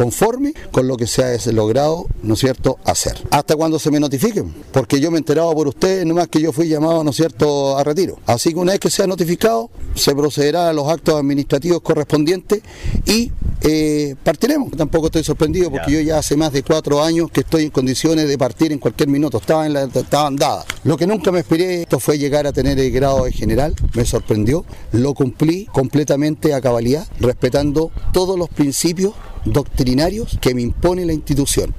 conforme con lo que se ha logrado, ¿no es cierto?, hacer. Hasta cuando se me notifiquen, porque yo me he enterado por ustedes, nomás que yo fui llamado, ¿no es cierto?, a retiro. Así que una vez que sea notificado, se procederá a los actos administrativos correspondientes y eh, partiremos. Tampoco estoy sorprendido porque yo ya hace más de cuatro años que estoy en condiciones de partir en cualquier minuto. Estaba en la, estaban dadas. Lo que nunca me esperé esto fue llegar a tener el grado de general. Me sorprendió. Lo cumplí completamente a cabalidad, respetando todos los principios doctrinarios que me impone la institución.